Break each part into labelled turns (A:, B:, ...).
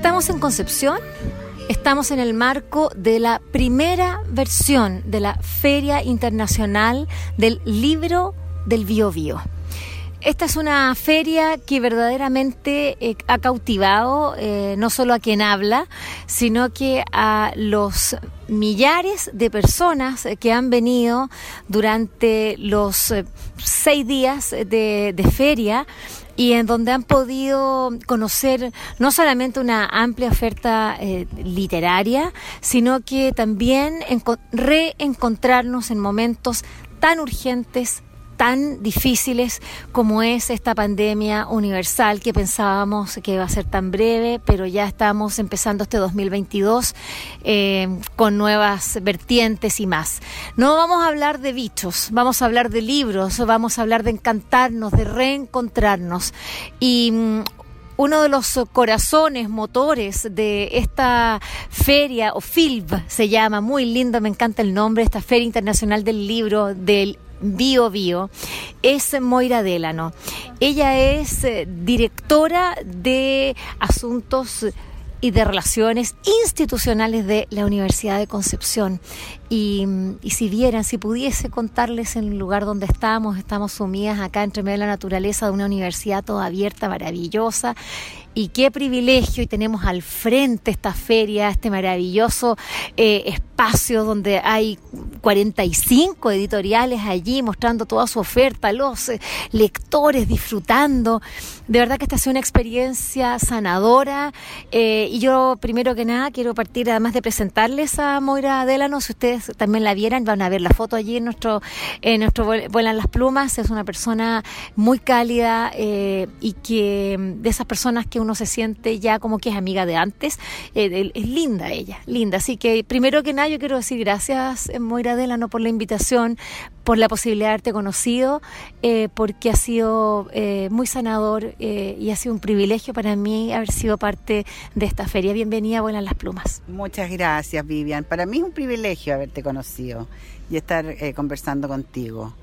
A: Estamos en Concepción, estamos en el marco de la primera versión de la Feria Internacional del Libro del Bio Bio. Esta es una feria que verdaderamente eh, ha cautivado eh, no solo a quien habla, sino que a los millares de personas que han venido durante los eh, seis días de feria y en donde han podido conocer no solamente una amplia oferta eh, literaria, sino que también reencontrarnos en momentos tan urgentes tan difíciles como es esta pandemia universal que pensábamos que iba a ser tan breve, pero ya estamos empezando este 2022 eh, con nuevas vertientes y más. No vamos a hablar de bichos, vamos a hablar de libros, vamos a hablar de encantarnos, de reencontrarnos. Y mm, uno de los corazones, motores de esta feria, o FILB se llama, muy lindo, me encanta el nombre, esta Feria Internacional del Libro del Bio Bio, es Moira Delano. Ella es eh, directora de asuntos y de relaciones institucionales de la Universidad de Concepción. Y, y, si vieran, si pudiese contarles en el lugar donde estamos, estamos sumidas acá entre medio de la naturaleza de una universidad toda abierta, maravillosa, y qué privilegio y tenemos al frente esta feria, este maravilloso eh, espacio donde hay 45 editoriales allí mostrando toda su oferta, los eh, lectores disfrutando. De verdad que esta ha sido una experiencia sanadora eh, y yo primero que nada quiero partir además de presentarles a Moira Delano, si ustedes también la vieran, van a ver la foto allí en nuestro, en nuestro Vuelan las Plumas, es una persona muy cálida y que de esas personas que uno se siente ya como que es amiga de antes. Eh, es linda ella, linda. Así que primero que nada yo quiero decir gracias, eh, Moira Delano, por la invitación, por la posibilidad de haberte conocido, eh, porque ha sido muy sanador y ha sido un privilegio para mí haber sido parte de esta feria. Bienvenida, buenas las plumas.
B: Muchas gracias, Vivian. Para mí es un privilegio haberte conocido y estar conversando contigo.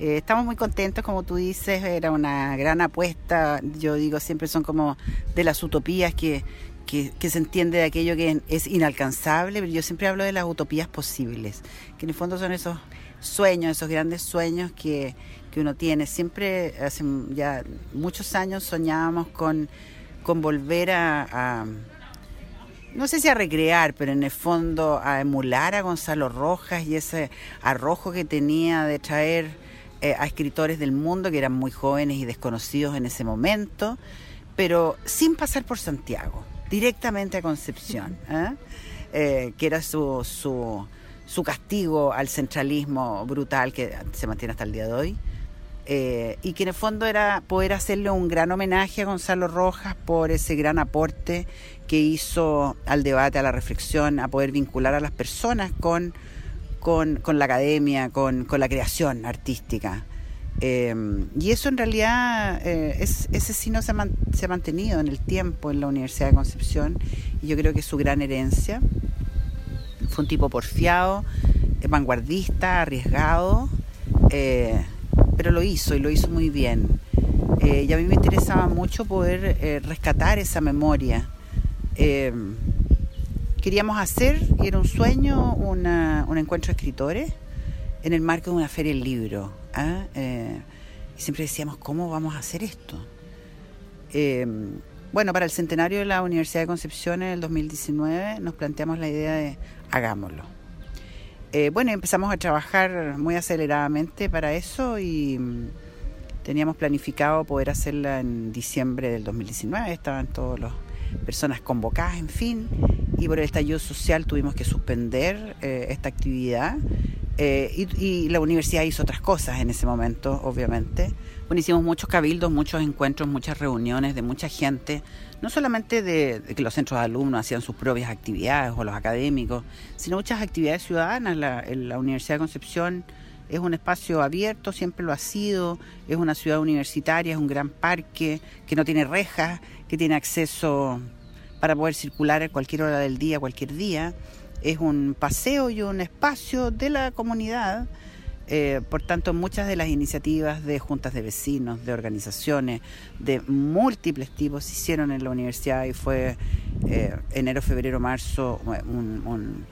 B: Eh, estamos muy contentos, como tú dices, era una gran apuesta. Yo digo, siempre son como de las utopías que, que, se entiende de aquello que es inalcanzable, pero yo siempre hablo de las utopías posibles, que en el fondo son esos sueños, esos grandes sueños que, que uno tiene. Siempre, hace ya muchos años, soñábamos con, con volver a, a no sé si a recrear, pero en el fondo a emular a Gonzalo Rojas y ese arrojo que tenía de traer eh, a escritores del mundo que eran muy jóvenes y desconocidos en ese momento, pero sin pasar por Santiago, directamente a Concepción, ¿eh? Eh, que era su, su, su, castigo al centralismo brutal que se mantiene hasta el día de hoy. y que en el fondo era poder hacerle un gran homenaje a Gonzalo Rojas por ese gran aporte que hizo al debate, a la reflexión, a poder vincular a las personas con con, la academia, con, la creación artística. Eh, y eso en realidad, eh, es, ese sí no se se ha, mantenido en el tiempo en la Universidad de Concepción y yo creo que es su gran herencia. Fue un tipo porfiado, vanguardista, arriesgado, eh, pero lo hizo y lo hizo muy bien. y a mí me interesaba mucho poder rescatar esa memoria queríamos hacer, y era un sueño, un encuentro de escritores en el marco de una feria del libro. ¿ah? Eh, y siempre decíamos, ¿cómo vamos a hacer esto? Eh, bueno, para el centenario de la Universidad de Concepción en el 2019 nos planteamos la idea de hagámoslo. Eh, bueno, empezamos a trabajar muy aceleradamente para eso y mm, teníamos planificado poder hacerla en diciembre del 2019, estaban todas las personas convocadas, en fin, y por el estallido social tuvimos que suspender eh, esta actividad. Eh, y, la universidad hizo otras cosas en ese momento, obviamente. Bueno, hicimos muchos cabildos, muchos encuentros, muchas reuniones de mucha gente, no solamente de, que los centros de alumnos hacían sus propias actividades o los académicos, sino muchas actividades ciudadanas. La, la Universidad de Concepción es un espacio abierto, siempre lo ha sido, es una ciudad universitaria, es un gran parque que no tiene rejas, que tiene acceso para poder circular a cualquier hora del día, cualquier día. Es un paseo y un espacio de la comunidad. Eh, por tanto, muchas de las iniciativas de juntas de vecinos, de organizaciones, de múltiples tipos se hicieron en la universidad y fue eh, enero, febrero, marzo un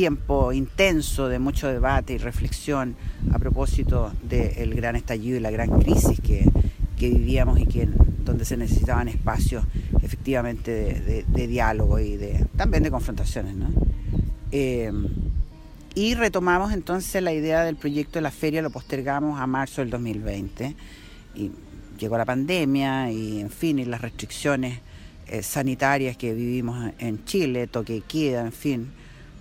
B: tiempo intenso de mucho debate y reflexión a propósito del gran estallido y la gran crisis que, vivíamos y que donde se necesitaban espacios efectivamente de, diálogo y de también de confrontaciones. Eh, y retomamos entonces la idea del proyecto de la feria, lo postergamos a marzo del 2020 y llegó la pandemia y en fin, y las restricciones eh, sanitarias que vivimos en Chile, toque queda, en fin,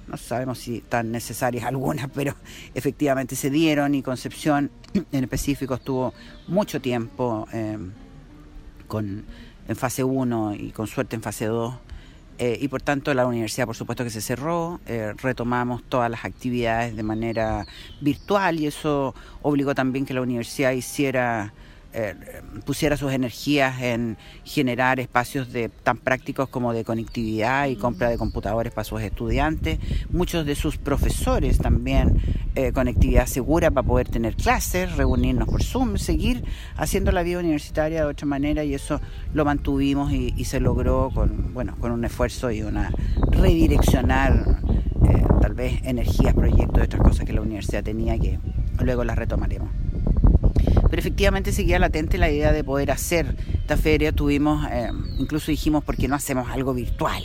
B: no sabemos si tan necesarias algunas, pero efectivamente se dieron y Concepción en específico estuvo mucho tiempo em, con, en fase 1 y con suerte en fase 2. Eh, y por tanto la universidad por supuesto que se cerró, eh, retomamos todas las actividades de manera virtual y eso obligó también que la universidad hiciera eh, pusiera sus energías en generar espacios de, tan prácticos como de conectividad y compra de computadores para sus estudiantes, muchos de sus profesores también eh, conectividad segura para poder tener clases, reunirnos por Zoom, seguir haciendo la vida universitaria de otra manera y eso lo mantuvimos y, se logró con, bueno, con un esfuerzo y una redireccionar eh, tal vez energías, proyectos, otras cosas que la universidad tenía que luego las retomaremos pero efectivamente seguía latente la idea de poder hacer esta feria. Tuvimos, eh, incluso dijimos, ¿por qué no hacemos algo virtual?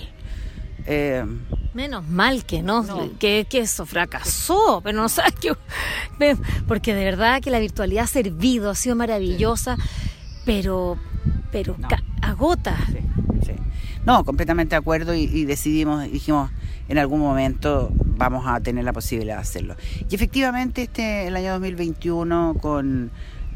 A: Eh, Menos mal que no, Que, que, eso fracasó, pero no sabes que. Porque de verdad que la virtualidad ha servido, ha sido maravillosa, pero, pero agota.
B: No, completamente de acuerdo y, y decidimos, dijimos, en algún momento vamos a tener la posibilidad de hacerlo. Y efectivamente, este el año 2021 con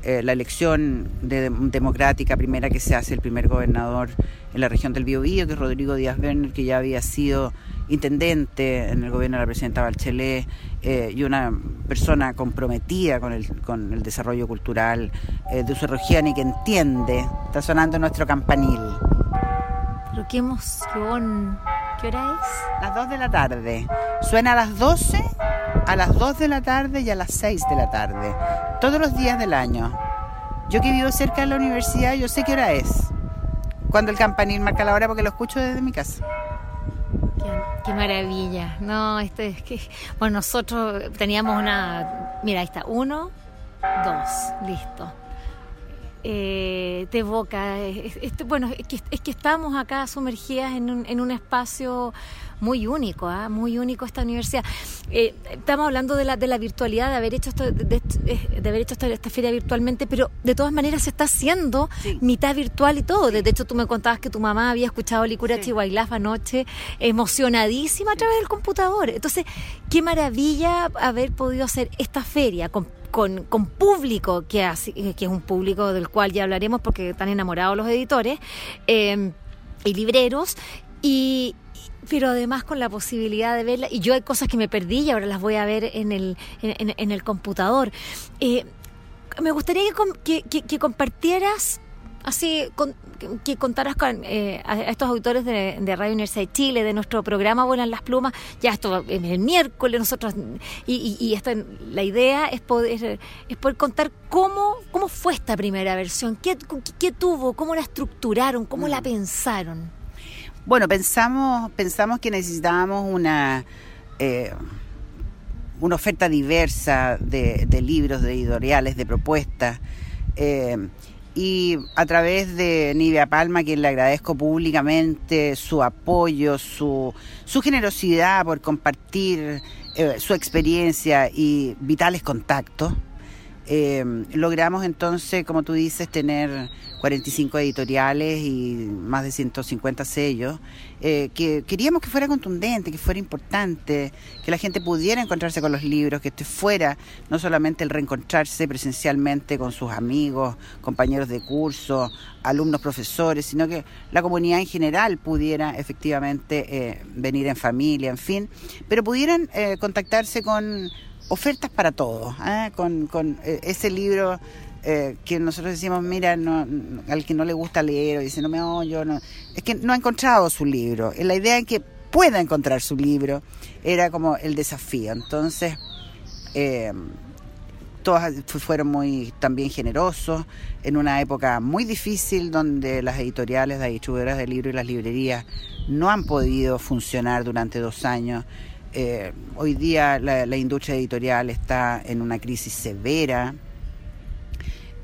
B: eh, la elección democrática primera que se hace el primer gobernador en la región del Biobío, que es Rodrigo Díaz Werner, que ya había sido intendente en el gobierno de la presidenta Bachelet eh, y una persona comprometida con el, con el desarrollo cultural eh, de su región y que entiende. Está sonando nuestro campanil.
A: Qué emoción. ¿Qué hora es?
B: Las 2 de la tarde. Suena a las 12 a las 2 de la tarde y a las 6 de la tarde, todos los días del año. Yo que vivo cerca de la universidad, yo sé qué hora es. Cuando el campanil marca la hora porque lo escucho desde mi casa.
A: Qué, maravilla. No, este es que. Bueno, nosotros teníamos una. Mira, ahí está. Uno, dos, listo. Eh, te evoca. Este, bueno, es que, es que estamos acá sumergidas en un, en un espacio muy único, ¿ah? muy único esta universidad. Eh, estamos hablando de la, de la virtualidad, de haber hecho esto, de, haber hecho esta, feria virtualmente, pero de todas maneras se está haciendo mitad virtual y todo. De hecho, tú me contabas que tu mamá había escuchado Licura sí. anoche, emocionadísima a través del computador. Entonces, qué maravilla haber podido hacer esta feria con con, con, público, que, que es un público del cual ya hablaremos porque están enamorados los editores eh, y libreros, y, pero además con la posibilidad de verla. Y yo hay cosas que me perdí y ahora las voy a ver en el, en, el computador. Eh, me gustaría que, que, compartieras, así, que contaras con eh, a estos autores de, Radio Universidad de Chile, de nuestro programa Vuelan las Plumas. Ya esto es el miércoles, nosotros, y, y, esta, la idea es poder, es poder contar cómo, cómo fue esta primera versión, qué, qué tuvo, cómo la estructuraron, cómo la mm. pensaron.
B: Bueno, pensamos, pensamos que necesitábamos una, eh, una oferta diversa de, libros, de editoriales, de propuestas. Eh, y a través de Nivea Palma, quien le agradezco públicamente su apoyo, su, su generosidad por compartir eh, su experiencia y vitales contactos, Eh, logramos entonces, como tú dices, tener 45 editoriales y más de 150 sellos, eh, que queríamos que fuera contundente, que fuera importante, que la gente pudiera encontrarse con los libros, que este fuera no solamente el reencontrarse presencialmente con sus amigos, compañeros de curso, alumnos, profesores, sino que la comunidad en general pudiera efectivamente eh, venir en familia, en fin, pero pudieran contactarse con ofertas para todos, ¿eh? con, con eh, ese libro eh, que nosotros decimos, mira, no, al que no le gusta leer o dice, no me oyo, no, es que no ha encontrado su libro. La idea es que pueda encontrar su libro era como el desafío. Entonces, todos fueron muy también generosos en una época muy difícil donde las editoriales, las distribuidoras de libros y las librerías no han podido funcionar durante dos años eh, hoy día la, industria editorial está en una crisis severa,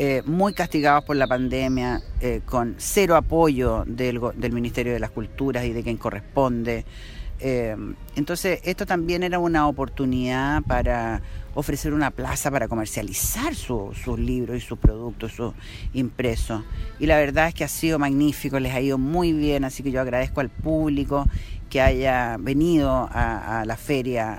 B: eh, muy castigados por la pandemia, eh, con cero apoyo del, del, Ministerio de las Culturas y de quien corresponde. entonces, esto también era una oportunidad para ofrecer una plaza para comercializar sus libros y sus productos, sus impresos. Y la verdad es que ha sido magnífico, les ha ido muy bien, así que yo agradezco al público que haya venido a, la feria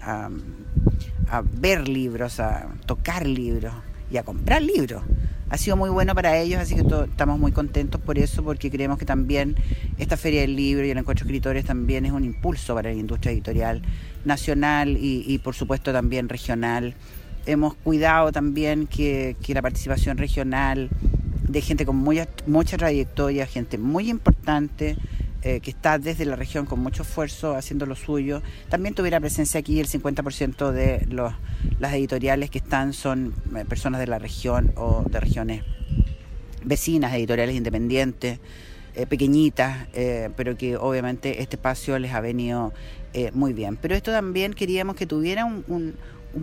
B: a, ver libros, a tocar libros y a comprar libros. Ha sido muy bueno para ellos, así que estamos muy contentos por eso, porque creemos que también esta feria del libro y el encuentro de escritores también es un impulso para la industria editorial nacional y, por supuesto también regional. Hemos cuidado también que, la participación regional de gente con mucha trayectoria, gente muy importante, eh, que está desde la región con mucho esfuerzo haciendo lo suyo, también tuviera presencia aquí el 50% de los, las editoriales que están son eh, personas de la región o de regiones vecinas, editoriales independientes, eh, pequeñitas, pero que obviamente este espacio les ha venido muy bien. Pero esto también queríamos que tuviera un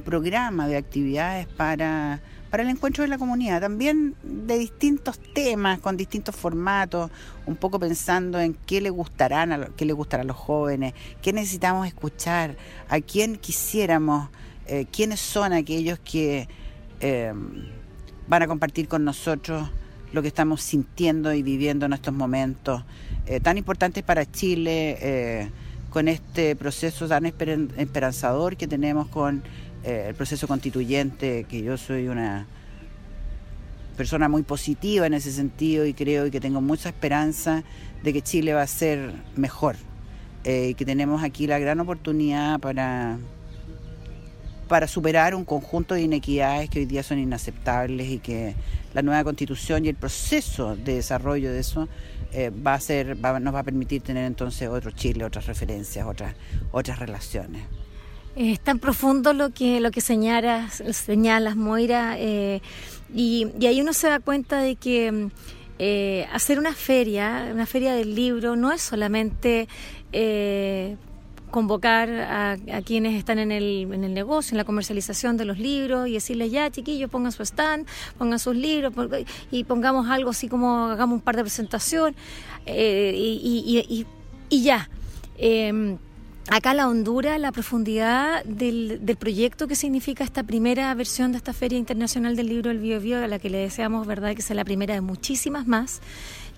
B: programa de actividades para para el encuentro de la comunidad, también de distintos temas, con distintos formatos, un poco pensando en qué le gustarán a, qué le gustará a los jóvenes, qué necesitamos escuchar, a quién quisiéramos, eh, quiénes son aquellos que eh, van a compartir con nosotros lo que estamos sintiendo y viviendo en estos momentos eh, tan importantes para Chile, con este proceso tan esperanzador que tenemos con eh, el proceso constituyente, que yo soy una persona muy positiva en ese sentido y creo y que tengo mucha esperanza de que Chile va a ser mejor eh, y que tenemos aquí la gran oportunidad para para superar un conjunto de inequidades que hoy día son inaceptables y que la nueva constitución y el proceso de desarrollo de eso eh, va a ser nos va a permitir tener entonces otro Chile, otras referencias, otras otras relaciones.
A: Es tan profundo lo que, lo que señalas, señalas Moira, eh, y, ahí uno se da cuenta de que eh, hacer una feria, una feria del libro, no es solamente eh, convocar a, quienes están en el, en el negocio, en la comercialización de los libros y decirles ya, chiquillos, pongan su stand, pongan sus libros y pongamos algo así como hagamos un par de presentación y, y, ya. Acá la Honduras, la profundidad del, proyecto que significa esta primera versión de esta Feria Internacional del Libro del Bio Bio, a la que le deseamos, ¿verdad?, que sea la primera de muchísimas más,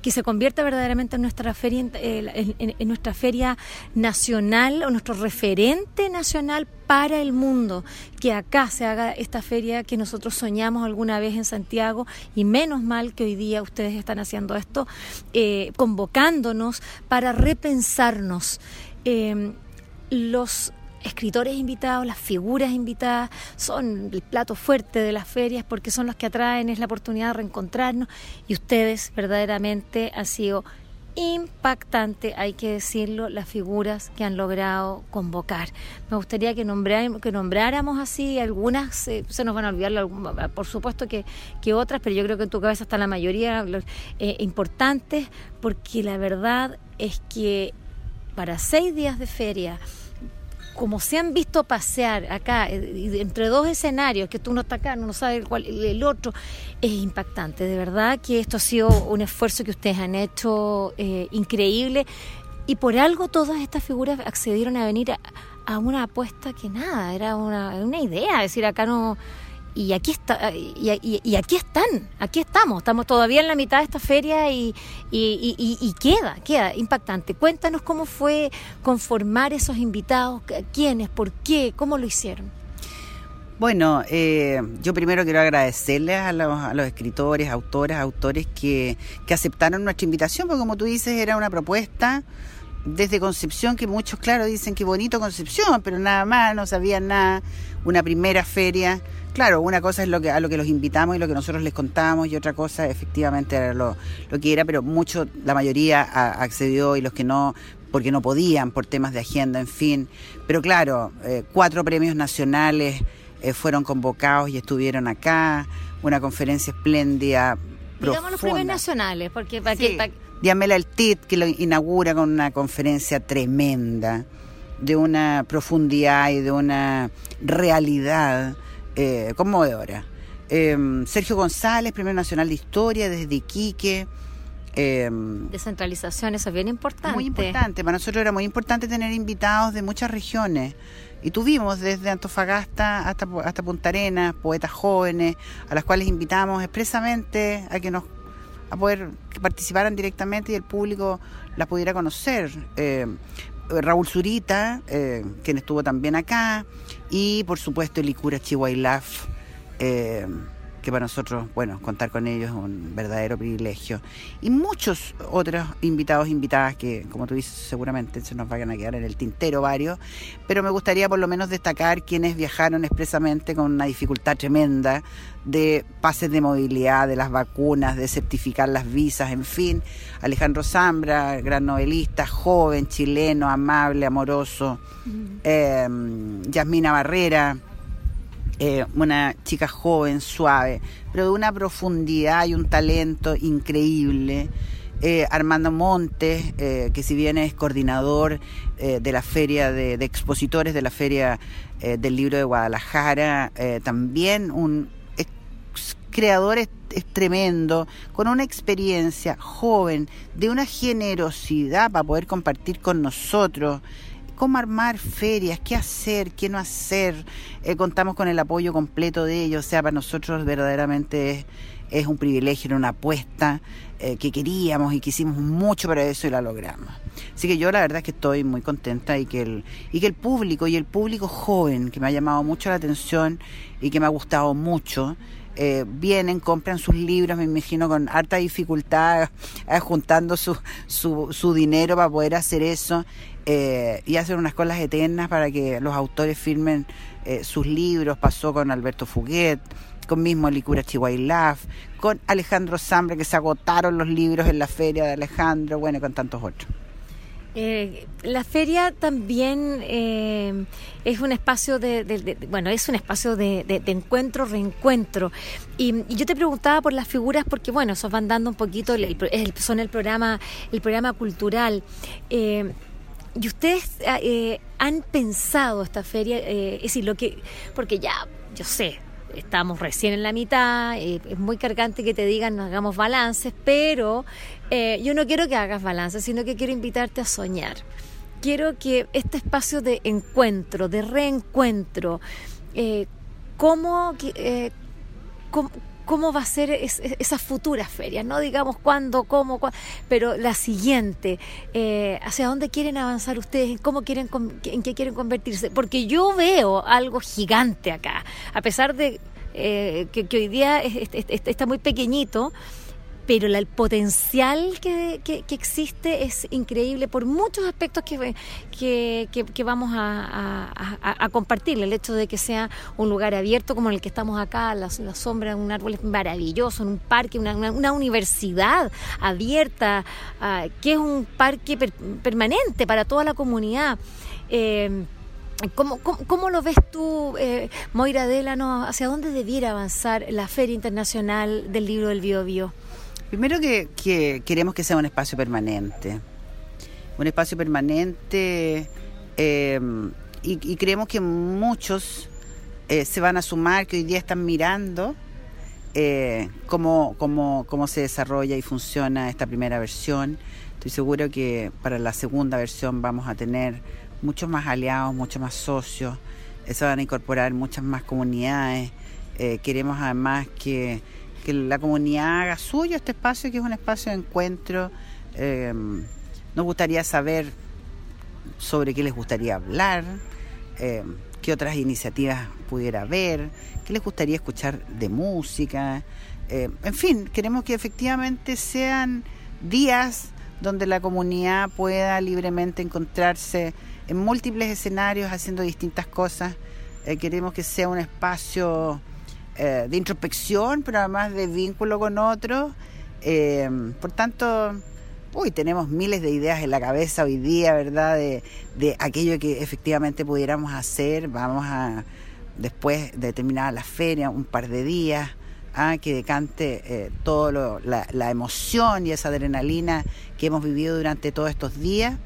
A: que se convierta verdaderamente en nuestra feria, en, nuestra feria nacional o nuestro referente nacional para el mundo, que acá se haga esta feria que nosotros soñamos alguna vez en Santiago y menos mal que hoy día ustedes están haciendo esto, eh, convocándonos para repensarnos. Eh, los escritores invitados, las figuras invitadas, son el plato fuerte de las ferias porque son los que atraen, es la oportunidad de reencontrarnos y ustedes verdaderamente han sido impactante, hay que decirlo, las figuras que han logrado convocar. Me gustaría que, que nombráramos así, algunas se nos van a olvidar, por supuesto que, otras, pero yo creo que en tu cabeza está la mayoría eh, importantes, porque la verdad es que para seis días de feria, como se han visto pasear acá, eh, entre dos escenarios, que tú no estás acá, no sabes cuál el otro, es impactante. De verdad que esto ha sido un esfuerzo que ustedes han hecho eh, increíble y por algo todas estas figuras accedieron a venir a, una apuesta que nada, era una, una idea, es decir, acá no y aquí está y, aquí están aquí estamos estamos todavía en la mitad de esta feria y, y, queda queda impactante cuéntanos cómo fue conformar esos invitados quiénes por qué cómo lo hicieron
B: bueno, eh, yo primero quiero agradecerles a los, a los escritores, autoras, autores que, que, aceptaron nuestra invitación, porque como tú dices, era una propuesta desde Concepción que muchos, claro, dicen que bonito Concepción, pero nada más, no sabían nada, una primera feria. Claro, una cosa es lo que, a lo que los invitamos y lo que nosotros les contamos y otra cosa efectivamente era lo, lo que era, pero mucho, la mayoría accedió y los que no, porque no podían, por temas de agenda, en fin. Pero claro, eh, cuatro premios nacionales eh, fueron convocados y estuvieron acá, una conferencia espléndida.
A: Digamos los premios nacionales, porque para
B: sí. Diamela El Tit, que lo inaugura con una conferencia tremenda, de una profundidad y de una realidad eh, conmovedora. Em, Sergio González, Premio Nacional de Historia, desde Iquique.
A: Eh, Descentralización, eso es bien importante.
B: Muy importante, para nosotros era muy importante tener invitados de muchas regiones. Y tuvimos desde Antofagasta hasta, hasta Punta Arenas, poetas jóvenes, a las cuales invitamos expresamente a que nos a poder que participaran directamente y el público las pudiera conocer. Eh, Raúl Zurita, eh, quien estuvo también acá, y por supuesto el Icura Chihuailaf, eh, que para nosotros, bueno, contar con ellos es un verdadero privilegio. Y muchos otros invitados, invitadas que, como tú dices, seguramente se nos vayan a quedar en el tintero varios, pero me gustaría por lo menos destacar quienes viajaron expresamente con una dificultad tremenda de pases de movilidad, de las vacunas, de certificar las visas, en fin. Alejandro Zambra, gran novelista, joven, chileno, amable, amoroso. Eh, Yasmina Barrera eh, una chica joven, suave, pero de una profundidad y un talento increíble. Eh, Armando Montes, eh, que si bien es coordinador de la feria de, expositores de la feria del libro de Guadalajara, también un creador es, tremendo, con una experiencia joven, de una generosidad para poder compartir con nosotros cómo armar ferias, qué hacer, qué no hacer. Eh, contamos con el apoyo completo de ellos, o sea, para nosotros verdaderamente es, un privilegio, era una apuesta eh, que queríamos y que hicimos mucho para eso y la logramos. Así que yo la verdad es que estoy muy contenta y que el, y que el público y el público joven, que me ha llamado mucho la atención y que me ha gustado mucho, eh, vienen, compran sus libros, me imagino con harta dificultad, juntando su, su, su dinero para poder hacer eso eh, y hacer unas colas eternas para que los autores firmen eh, sus libros. Pasó con Alberto Fuguet, con mismo Licura Chihuailaf, con Alejandro Zambre, que se agotaron los libros en la feria de Alejandro, bueno, con tantos otros.
A: Eh, la feria también es un espacio de, bueno es un espacio de, encuentro reencuentro y, yo te preguntaba por las figuras porque bueno esos van dando un poquito son el programa el programa cultural ¿Y ustedes ah, eh, han pensado esta feria? Eh, es decir, lo que. Porque ya, yo sé, estamos recién en la mitad, eh, es muy cargante que te digan no hagamos balances, pero yo no quiero que hagas balances, sino que quiero invitarte a soñar. Quiero que este espacio de encuentro, de reencuentro, ¿cómo, cómo cómo va a ser esas futuras ferias, no digamos cuándo, cómo, pero la siguiente, eh, hacia dónde quieren avanzar ustedes, cómo quieren, en qué quieren convertirse, porque yo veo algo gigante acá, a pesar de eh, que, hoy día está muy pequeñito pero el potencial que, existe es increíble por muchos aspectos que, vamos a, compartir. El hecho de que sea un lugar abierto como el que estamos acá, la, sombra de un árbol es maravilloso, en un parque, una, universidad abierta, ah, que es un parque permanente para toda la comunidad. Eh, ¿Cómo, cómo, lo ves tú, eh, Moira Delano? ¿Hacia dónde debiera avanzar la Feria Internacional del Libro del Bio Bio?
B: Primero que, queremos que sea un espacio permanente, un espacio permanente em, y, creemos que muchos eh, se van a sumar, que hoy día están mirando eh, cómo, cómo, cómo se desarrolla y funciona esta primera versión. Estoy seguro que para la segunda versión vamos a tener muchos más aliados, muchos más socios, se van a incorporar muchas más comunidades. Eh, queremos además que, la comunidad haga suyo este espacio, que es un espacio de encuentro. nos gustaría saber sobre qué les gustaría hablar, qué otras iniciativas pudiera haber, qué les gustaría escuchar de música. en fin, queremos que efectivamente sean días donde la comunidad pueda libremente encontrarse en múltiples escenarios haciendo distintas cosas. Eh, queremos que sea un espacio eh, de introspección, pero además de vínculo con otros. Eh, por tanto, uy, tenemos miles de ideas en la cabeza hoy día, ¿verdad? De, de aquello que efectivamente pudiéramos hacer. Vamos a, después de terminar la feria, un par de días, a que decante eh, toda la, emoción y esa adrenalina que hemos vivido durante todos estos días,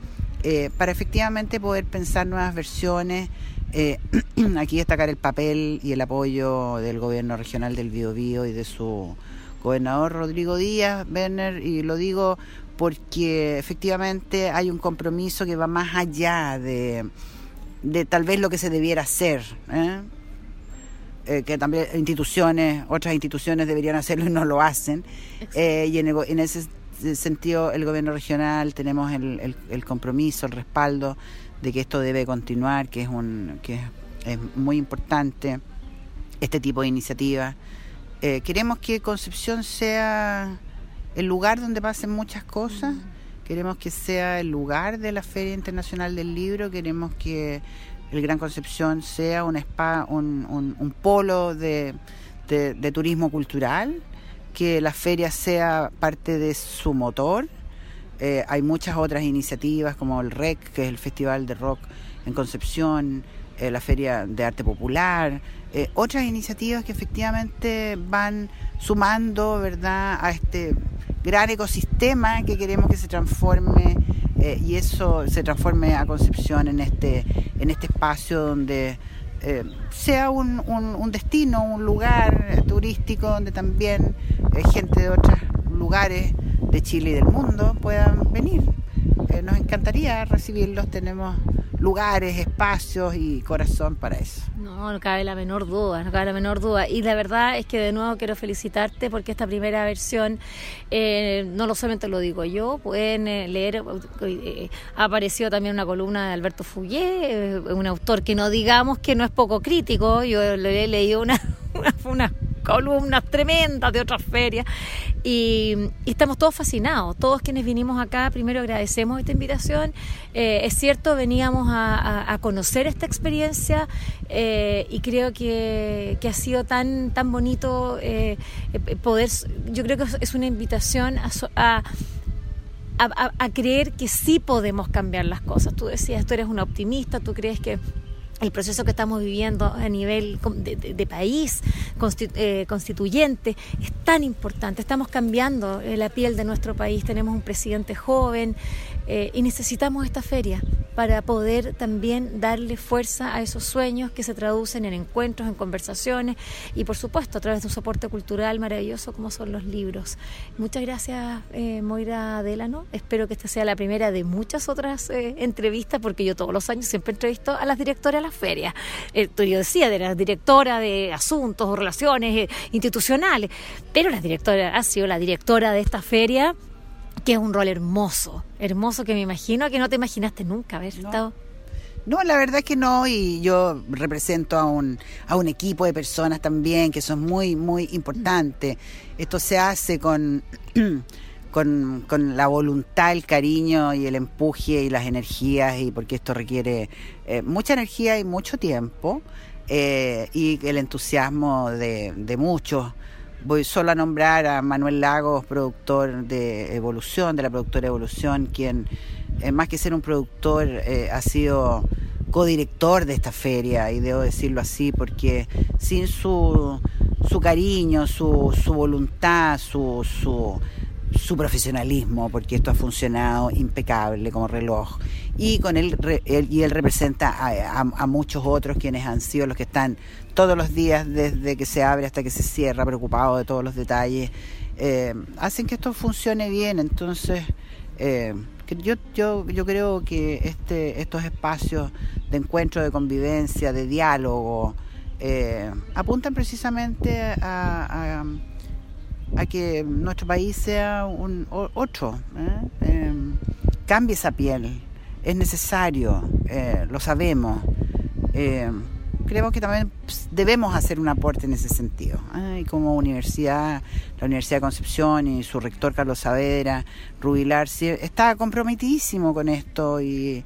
B: eh, para efectivamente poder pensar nuevas versiones. Eh, aquí destacar el papel y el apoyo del gobierno regional del Biobío y de su gobernador Rodrigo Díaz, Werner, y lo digo porque efectivamente hay un compromiso que va más allá de, de tal vez lo que se debiera hacer. ¿eh? Eh, que también instituciones, otras instituciones deberían hacerlo y no lo hacen. Eh, y en, ese sentido el gobierno regional tenemos el, compromiso, el respaldo de que esto debe continuar, que es, un, que es, muy importante este tipo de iniciativas. Eh, queremos que Concepción sea el lugar donde pasen muchas cosas. Queremos que sea el lugar de la Feria Internacional del Libro, queremos que el Gran Concepción sea un, spa, un, un, polo de, de, turismo cultural, que la feria sea parte de su motor. Eh, hay muchas otras iniciativas como el REC, que es el Festival de Rock en Concepción, eh, la Feria de Arte Popular, eh, otras iniciativas que efectivamente van sumando ¿verdad? a este gran ecosistema que queremos que se transforme y eso se transforme a Concepción en este, en este espacio donde sea un, un, destino, un lugar turístico donde también gente de otros lugares de Chile y del mundo puedan venir. nos encantaría recibirlos, tenemos lugares, espacios y corazón para eso.
A: No, no cabe la menor duda, no cabe la menor duda. Y la verdad es que de nuevo quiero felicitarte porque esta primera versión, eh, no lo solamente lo digo yo, pueden eh, leer, eh, ha aparecido también una columna de Alberto Fouillé, un autor que no digamos que no es poco crítico, yo le he leído una, una, una columnas tremendas de otras ferias y, estamos todos fascinados. Todos quienes vinimos acá, primero agradecemos esta invitación. Eh, es cierto, veníamos a, conocer esta experiencia eh, y creo que, ha sido tan, tan bonito eh, poder, yo creo que es una invitación a, a creer que sí podemos cambiar las cosas. Tú decías, tú eres una optimista, tú crees que el proceso que estamos viviendo a nivel de, país eh, constituyente es tan importante. Estamos cambiando eh, la piel de nuestro país. Tenemos un presidente joven, eh, y necesitamos esta feria para poder también darle fuerza a esos sueños que se traducen en encuentros, en conversaciones y por supuesto a través de un soporte cultural maravilloso como son los libros. Muchas gracias eh, Moira Delano, espero que esta sea la primera de muchas otras eh, entrevistas porque yo todos los años siempre entrevisto a las directoras de las ferias. yo decía de la directora de asuntos o relaciones institucionales, pero la directora ha sido la directora de esta feria que es un rol hermoso, hermoso que me imagino que no te imaginaste nunca haber estado.
B: No, la verdad es que no, y yo represento a un, a un equipo de personas también que son muy, muy importantes. Esto se hace con, con, con, la voluntad, el cariño y el empuje y las energías, y porque esto requiere eh, mucha energía y mucho tiempo, eh, y el entusiasmo de, de muchos Voy solo a nombrar a Manuel Lagos, productor de Evolución, de la productora Evolución, quien, eh, más que ser un productor, eh, ha sido codirector de esta feria, y debo decirlo así, porque sin su, su cariño, su, su voluntad, su, su su profesionalismo, porque esto ha funcionado impecable como reloj. Y con él, y él representa a, muchos otros quienes han sido los que están todos los días desde que se abre hasta que se cierra, preocupados de todos los detalles. Eh, hacen que esto funcione bien. Entonces, eh, yo, yo, yo creo que este, estos espacios de encuentro, de convivencia, de diálogo, eh, apuntan precisamente a, que nuestro país sea un, otro, cambie esa piel, es necesario, lo sabemos creemos que también pues, debemos hacer un aporte en ese sentido. Y como universidad, la Universidad de Concepción y su rector Carlos Saavedra, Rubilar, está comprometidísimo con esto y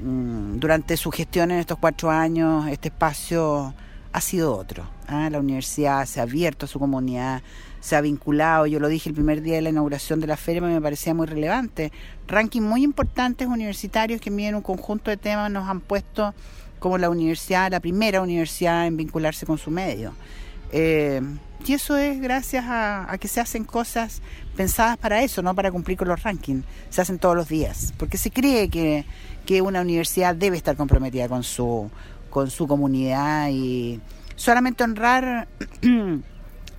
B: mm, durante su gestión en estos cuatro años este espacio ha sido otro. ¿ah? La universidad se ha abierto a su comunidad, se ha vinculado, yo lo dije el primer día de la inauguración de la feria, me parecía muy relevante. Ranking muy importantes universitarios que miden un conjunto de temas nos han puesto como la universidad, la primera universidad en vincularse con su medio. Eh, y eso es gracias a, que se hacen cosas pensadas para eso, no para cumplir con los rankings. Se hacen todos los días, porque se cree que, que una universidad debe estar comprometida con su, con su comunidad y solamente honrar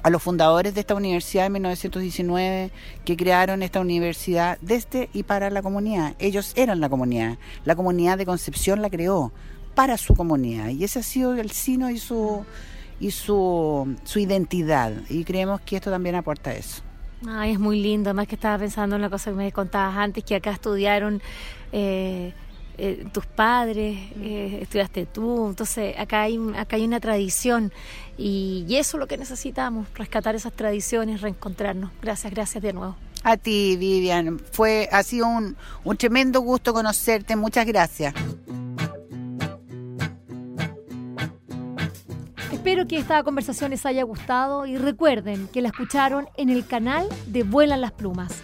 B: a los fundadores de esta universidad en 1919 que crearon esta universidad desde y para la comunidad. Ellos eran la comunidad. La comunidad de Concepción la creó para su comunidad. Y ese ha sido el sino y su y su, su identidad. Y creemos que esto también aporta eso.
A: Ay, es muy lindo. Además que estaba pensando en una cosa que me contabas antes, que acá estudiaron eh, eh, tus padres, eh, estudiaste tú. Entonces acá hay, acá hay una tradición y, y, eso es lo que necesitamos, rescatar esas tradiciones, reencontrarnos. Gracias, gracias de nuevo.
B: A ti, Vivian. Fue, ha sido un, un tremendo gusto conocerte. Muchas gracias.
A: Espero que esta conversación les haya gustado y recuerden que la escucharon en el canal de Vuelan las Plumas.